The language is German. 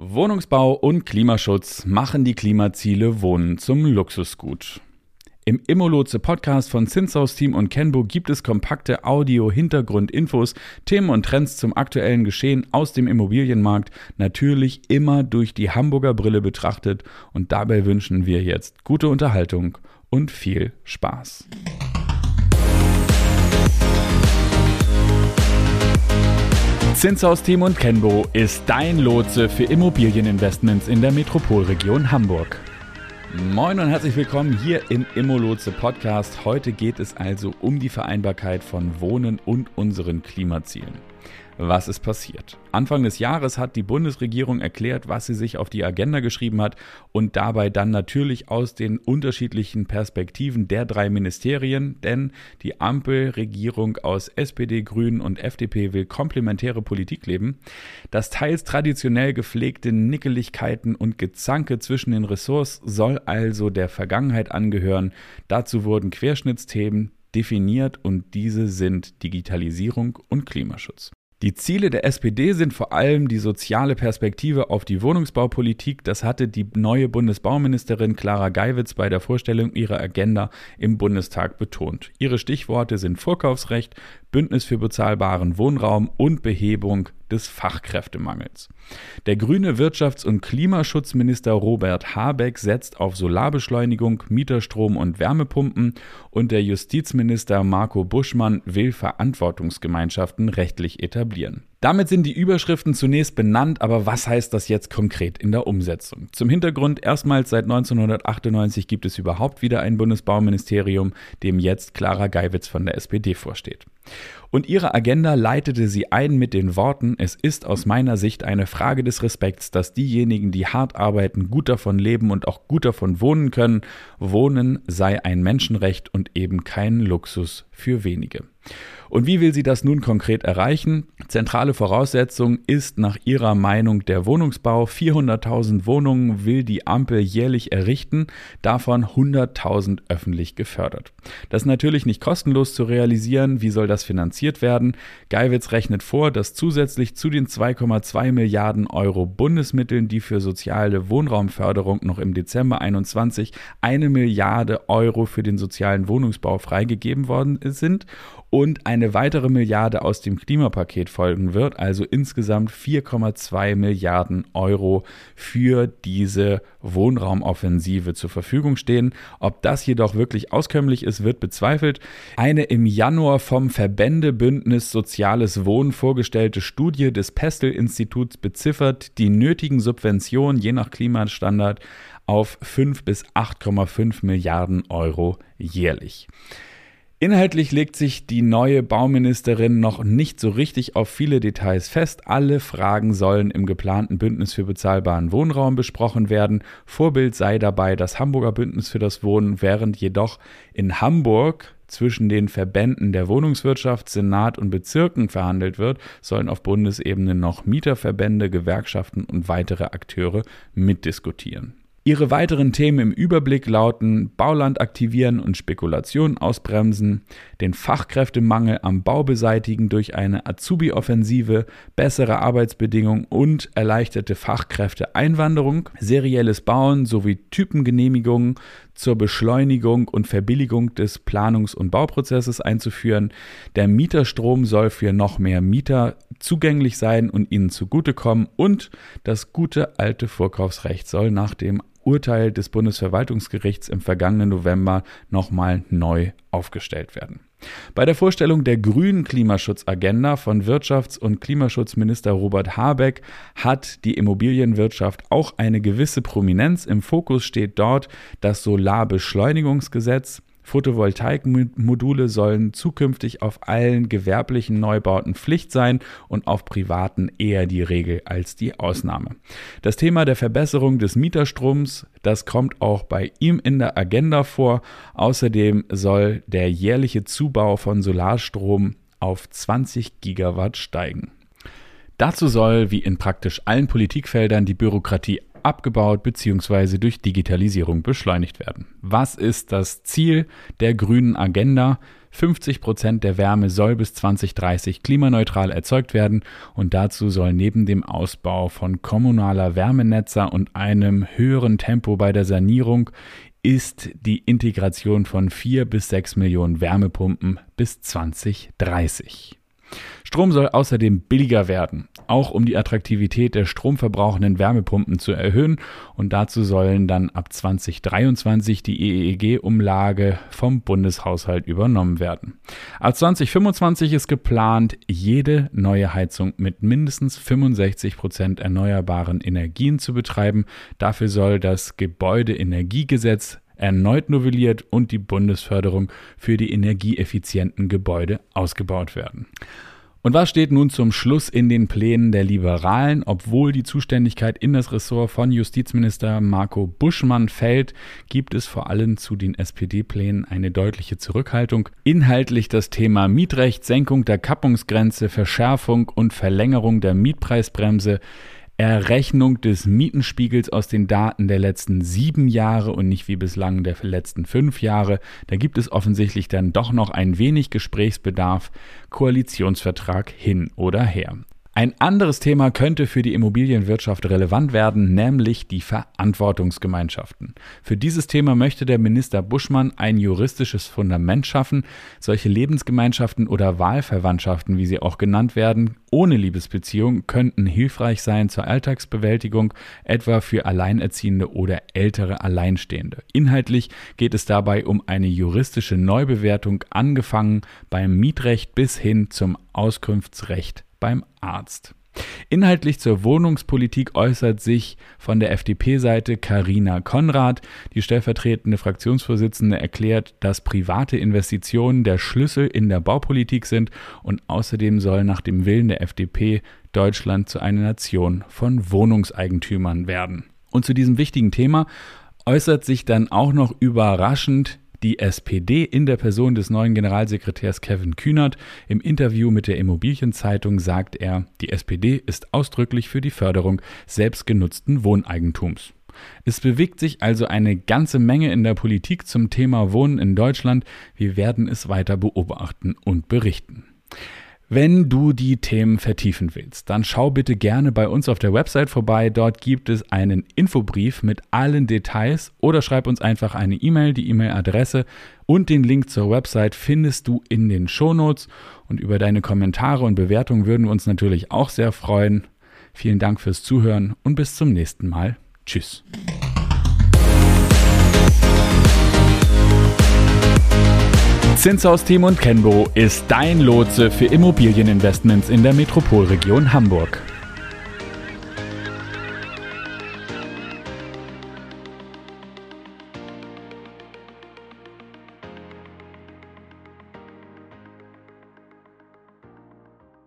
Wohnungsbau und Klimaschutz machen die Klimaziele Wohnen zum Luxusgut. Im Immolotse Podcast von Zinshaus Team und Kenbo gibt es kompakte Audio-Hintergrundinfos, Themen und Trends zum aktuellen Geschehen aus dem Immobilienmarkt, natürlich immer durch die Hamburger Brille betrachtet und dabei wünschen wir jetzt gute Unterhaltung und viel Spaß. Zinshaus Team und Kenbo ist dein Lotse für Immobilieninvestments in der Metropolregion Hamburg. Moin und herzlich willkommen hier im Immolotse Podcast. Heute geht es also um die Vereinbarkeit von Wohnen und unseren Klimazielen was ist passiert. Anfang des Jahres hat die Bundesregierung erklärt, was sie sich auf die Agenda geschrieben hat und dabei dann natürlich aus den unterschiedlichen Perspektiven der drei Ministerien, denn die Ampelregierung aus SPD, Grünen und FDP will komplementäre Politik leben. Das teils traditionell gepflegte Nickeligkeiten und Gezanke zwischen den Ressorts soll also der Vergangenheit angehören. Dazu wurden Querschnittsthemen definiert und diese sind Digitalisierung und Klimaschutz. Die Ziele der SPD sind vor allem die soziale Perspektive auf die Wohnungsbaupolitik. Das hatte die neue Bundesbauministerin Clara Geiwitz bei der Vorstellung ihrer Agenda im Bundestag betont. Ihre Stichworte sind Vorkaufsrecht, Bündnis für bezahlbaren Wohnraum und Behebung des Fachkräftemangels. Der grüne Wirtschafts- und Klimaschutzminister Robert Habeck setzt auf Solarbeschleunigung, Mieterstrom und Wärmepumpen und der Justizminister Marco Buschmann will Verantwortungsgemeinschaften rechtlich etablieren. Damit sind die Überschriften zunächst benannt, aber was heißt das jetzt konkret in der Umsetzung? Zum Hintergrund, erstmals seit 1998 gibt es überhaupt wieder ein Bundesbauministerium, dem jetzt Clara Geiwitz von der SPD vorsteht. Und ihre Agenda leitete sie ein mit den Worten, es ist aus meiner Sicht eine Frage des Respekts, dass diejenigen, die hart arbeiten, gut davon leben und auch gut davon wohnen können. Wohnen sei ein Menschenrecht und eben kein Luxus für wenige. Und wie will sie das nun konkret erreichen? Zentrale Voraussetzung ist nach ihrer Meinung der Wohnungsbau. 400.000 Wohnungen will die Ampel jährlich errichten, davon 100.000 öffentlich gefördert. Das ist natürlich nicht kostenlos zu realisieren. Wie soll das finanziert werden? Geiwitz rechnet vor, dass zusätzlich zu den 2,2 Milliarden Euro Bundesmitteln, die für soziale Wohnraumförderung noch im Dezember 21 eine Milliarde Euro für den sozialen Wohnungsbau freigegeben worden sind und eine weitere Milliarde aus dem Klimapaket folgen wird, also insgesamt 4,2 Milliarden Euro für diese Wohnraumoffensive zur Verfügung stehen. Ob das jedoch wirklich auskömmlich ist, wird bezweifelt. Eine im Januar vom Verbändebündnis Soziales Wohnen vorgestellte Studie des Pestel-Instituts beziffert die nötigen Subventionen je nach Klimastandard auf 5 bis 8,5 Milliarden Euro jährlich. Inhaltlich legt sich die neue Bauministerin noch nicht so richtig auf viele Details fest. Alle Fragen sollen im geplanten Bündnis für bezahlbaren Wohnraum besprochen werden. Vorbild sei dabei das Hamburger Bündnis für das Wohnen, während jedoch in Hamburg zwischen den Verbänden der Wohnungswirtschaft, Senat und Bezirken verhandelt wird, sollen auf Bundesebene noch Mieterverbände, Gewerkschaften und weitere Akteure mitdiskutieren. Ihre weiteren Themen im Überblick lauten Bauland aktivieren und Spekulation ausbremsen, den Fachkräftemangel am Bau beseitigen durch eine Azubi-Offensive, bessere Arbeitsbedingungen und erleichterte Fachkräfteeinwanderung, serielles Bauen sowie Typengenehmigungen zur Beschleunigung und Verbilligung des Planungs- und Bauprozesses einzuführen. Der Mieterstrom soll für noch mehr Mieter zugänglich sein und ihnen zugutekommen und das gute alte Vorkaufsrecht soll nach dem Urteil des Bundesverwaltungsgerichts im vergangenen November nochmal neu aufgestellt werden. Bei der Vorstellung der grünen Klimaschutzagenda von Wirtschafts- und Klimaschutzminister Robert Habeck hat die Immobilienwirtschaft auch eine gewisse Prominenz. Im Fokus steht dort das Solarbeschleunigungsgesetz, Photovoltaikmodule sollen zukünftig auf allen gewerblichen Neubauten Pflicht sein und auf privaten eher die Regel als die Ausnahme. Das Thema der Verbesserung des Mieterstroms, das kommt auch bei ihm in der Agenda vor. Außerdem soll der jährliche Zubau von Solarstrom auf 20 Gigawatt steigen. Dazu soll, wie in praktisch allen Politikfeldern, die Bürokratie abgebaut bzw. durch Digitalisierung beschleunigt werden. Was ist das Ziel der grünen Agenda? 50 Prozent der Wärme soll bis 2030 klimaneutral erzeugt werden und dazu soll neben dem Ausbau von kommunaler Wärmenetzer und einem höheren Tempo bei der Sanierung ist die Integration von 4 bis 6 Millionen Wärmepumpen bis 2030. Strom soll außerdem billiger werden, auch um die Attraktivität der stromverbrauchenden Wärmepumpen zu erhöhen und dazu sollen dann ab 2023 die EEG-Umlage vom Bundeshaushalt übernommen werden. Ab 2025 ist geplant, jede neue Heizung mit mindestens 65 Prozent erneuerbaren Energien zu betreiben. Dafür soll das Gebäudeenergiegesetz erneut novelliert und die Bundesförderung für die energieeffizienten Gebäude ausgebaut werden. Und was steht nun zum Schluss in den Plänen der Liberalen? Obwohl die Zuständigkeit in das Ressort von Justizminister Marco Buschmann fällt, gibt es vor allem zu den SPD-Plänen eine deutliche Zurückhaltung. Inhaltlich das Thema Mietrecht, Senkung der Kappungsgrenze, Verschärfung und Verlängerung der Mietpreisbremse Errechnung des Mietenspiegels aus den Daten der letzten sieben Jahre und nicht wie bislang der letzten fünf Jahre. Da gibt es offensichtlich dann doch noch ein wenig Gesprächsbedarf. Koalitionsvertrag hin oder her. Ein anderes Thema könnte für die Immobilienwirtschaft relevant werden, nämlich die Verantwortungsgemeinschaften. Für dieses Thema möchte der Minister Buschmann ein juristisches Fundament schaffen. Solche Lebensgemeinschaften oder Wahlverwandtschaften, wie sie auch genannt werden, ohne Liebesbeziehung könnten hilfreich sein zur Alltagsbewältigung, etwa für Alleinerziehende oder ältere Alleinstehende. Inhaltlich geht es dabei um eine juristische Neubewertung, angefangen beim Mietrecht bis hin zum Auskunftsrecht beim Arzt. Inhaltlich zur Wohnungspolitik äußert sich von der FDP-Seite Karina Konrad. Die stellvertretende Fraktionsvorsitzende erklärt, dass private Investitionen der Schlüssel in der Baupolitik sind und außerdem soll nach dem Willen der FDP Deutschland zu einer Nation von Wohnungseigentümern werden. Und zu diesem wichtigen Thema äußert sich dann auch noch überraschend die SPD in der Person des neuen Generalsekretärs Kevin Kühnert. Im Interview mit der Immobilienzeitung sagt er, die SPD ist ausdrücklich für die Förderung selbstgenutzten Wohneigentums. Es bewegt sich also eine ganze Menge in der Politik zum Thema Wohnen in Deutschland. Wir werden es weiter beobachten und berichten. Wenn du die Themen vertiefen willst, dann schau bitte gerne bei uns auf der Website vorbei. Dort gibt es einen Infobrief mit allen Details oder schreib uns einfach eine E-Mail. Die E-Mail-Adresse und den Link zur Website findest du in den Shownotes. Und über deine Kommentare und Bewertungen würden wir uns natürlich auch sehr freuen. Vielen Dank fürs Zuhören und bis zum nächsten Mal. Tschüss. Zinshaus und Kenbo ist dein Lotse für Immobilieninvestments in der Metropolregion Hamburg.